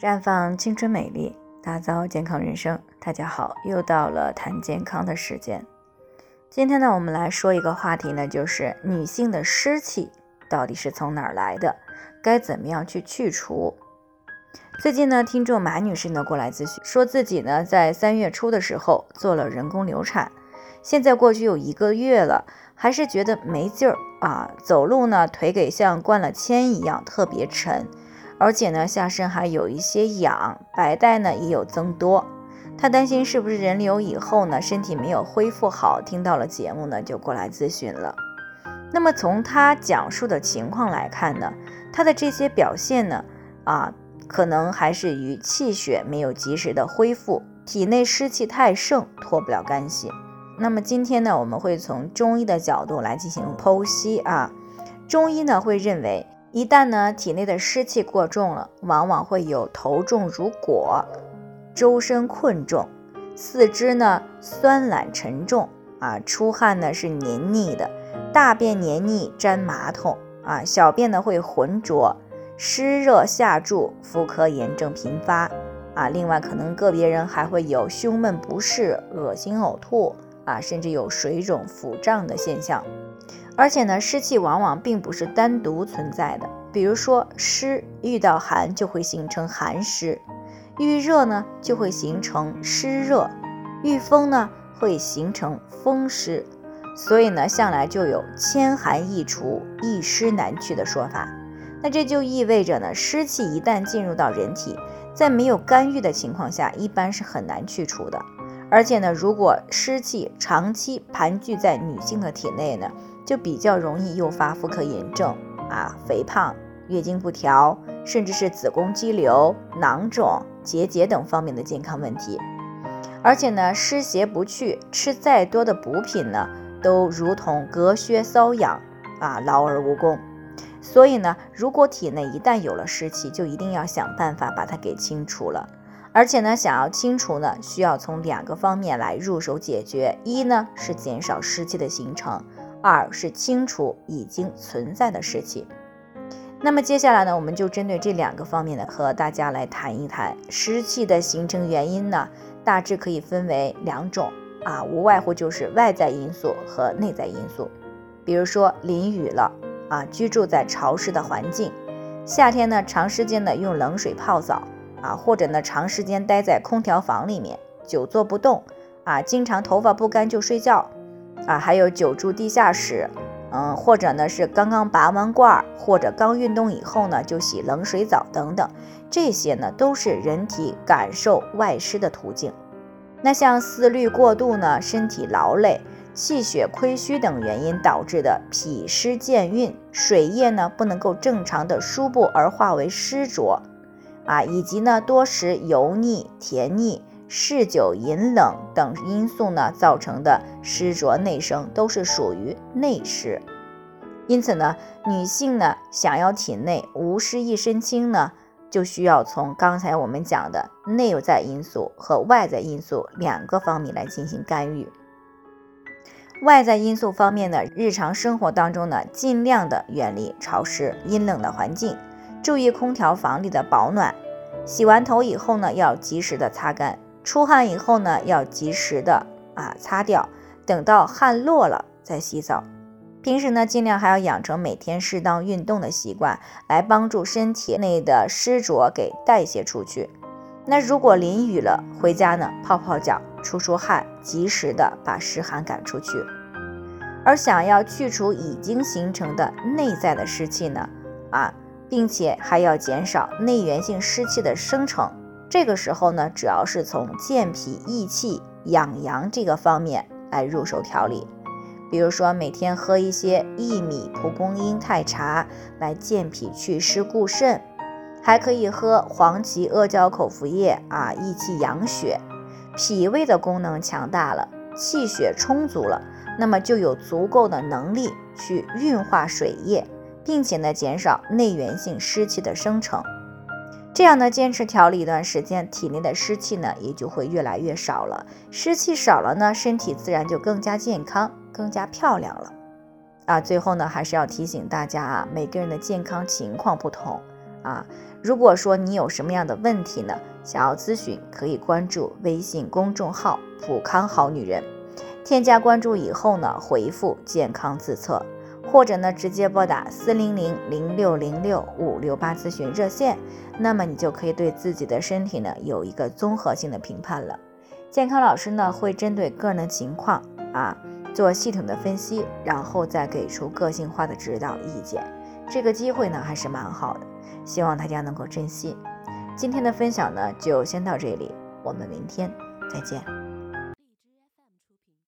绽放青春美丽，打造健康人生。大家好，又到了谈健康的时间。今天呢，我们来说一个话题呢，就是女性的湿气到底是从哪儿来的，该怎么样去去除？最近呢，听众马女士呢过来咨询，说自己呢在三月初的时候做了人工流产，现在过去有一个月了，还是觉得没劲儿啊，走路呢腿给像灌了铅一样，特别沉。而且呢，下身还有一些痒，白带呢也有增多。他担心是不是人流以后呢，身体没有恢复好。听到了节目呢，就过来咨询了。那么从他讲述的情况来看呢，他的这些表现呢，啊，可能还是与气血没有及时的恢复，体内湿气太盛，脱不了干系。那么今天呢，我们会从中医的角度来进行剖析啊。中医呢会认为。一旦呢体内的湿气过重了，往往会有头重如裹、周身困重、四肢呢酸懒沉重啊，出汗呢是黏腻的，大便黏腻粘马桶啊，小便呢会浑浊、湿热下注、妇科炎症频发啊。另外，可能个别人还会有胸闷不适、恶心呕吐啊，甚至有水肿、腹胀的现象。而且呢，湿气往往并不是单独存在的。比如说，湿遇到寒就会形成寒湿，遇热呢就会形成湿热，遇风呢会形成风湿。所以呢，向来就有千寒易除，一湿难去的说法。那这就意味着呢，湿气一旦进入到人体，在没有干预的情况下，一般是很难去除的。而且呢，如果湿气长期盘踞在女性的体内呢，就比较容易诱发妇科炎症啊、肥胖、月经不调，甚至是子宫肌瘤、囊肿、结节等方面的健康问题。而且呢，湿邪不去，吃再多的补品呢，都如同隔靴搔痒啊，劳而无功。所以呢，如果体内一旦有了湿气，就一定要想办法把它给清除了。而且呢，想要清除呢，需要从两个方面来入手解决：一呢是减少湿气的形成。二是清除已经存在的湿气。那么接下来呢，我们就针对这两个方面呢，和大家来谈一谈湿气的形成原因呢，大致可以分为两种啊，无外乎就是外在因素和内在因素。比如说淋雨了啊，居住在潮湿的环境，夏天呢长时间的用冷水泡澡啊，或者呢长时间待在空调房里面，久坐不动啊，经常头发不干就睡觉。啊，还有久住地下室，嗯，或者呢是刚刚拔完罐，或者刚运动以后呢就洗冷水澡等等，这些呢都是人体感受外湿的途径。那像思虑过度呢，身体劳累、气血亏虚等原因导致的脾湿健运，水液呢不能够正常的输布而化为湿浊，啊，以及呢多食油腻、甜腻。嗜酒饮冷等因素呢造成的湿浊内生，都是属于内湿。因此呢，女性呢想要体内无湿一身轻呢，就需要从刚才我们讲的内在因素和外在因素两个方面来进行干预。外在因素方面呢，日常生活当中呢，尽量的远离潮湿阴冷的环境，注意空调房里的保暖。洗完头以后呢，要及时的擦干。出汗以后呢，要及时的啊擦掉，等到汗落了再洗澡。平时呢，尽量还要养成每天适当运动的习惯，来帮助身体内的湿浊给代谢出去。那如果淋雨了，回家呢泡泡脚，出出汗，及时的把湿寒赶出去。而想要去除已经形成的内在的湿气呢，啊，并且还要减少内源性湿气的生成。这个时候呢，主要是从健脾益气、养阳这个方面来入手调理。比如说，每天喝一些薏米、蒲公英太茶来健脾祛湿固肾，还可以喝黄芪、阿胶口服液啊，益气养血。脾胃的功能强大了，气血充足了，那么就有足够的能力去运化水液，并且呢，减少内源性湿气的生成。这样呢，坚持调理一段时间，体内的湿气呢也就会越来越少了。湿气少了呢，身体自然就更加健康、更加漂亮了。啊，最后呢，还是要提醒大家啊，每个人的健康情况不同，啊。如果说你有什么样的问题呢，想要咨询，可以关注微信公众号“普康好女人”，添加关注以后呢，回复“健康自测”，或者呢直接拨打四零零零六零六五六八咨询热线，那么你就可以对自己的身体呢有一个综合性的评判了。健康老师呢会针对个人的情况啊做系统的分析，然后再给出个性化的指导意见。这个机会呢还是蛮好的。希望大家能够珍惜。今天的分享呢，就先到这里，我们明天再见。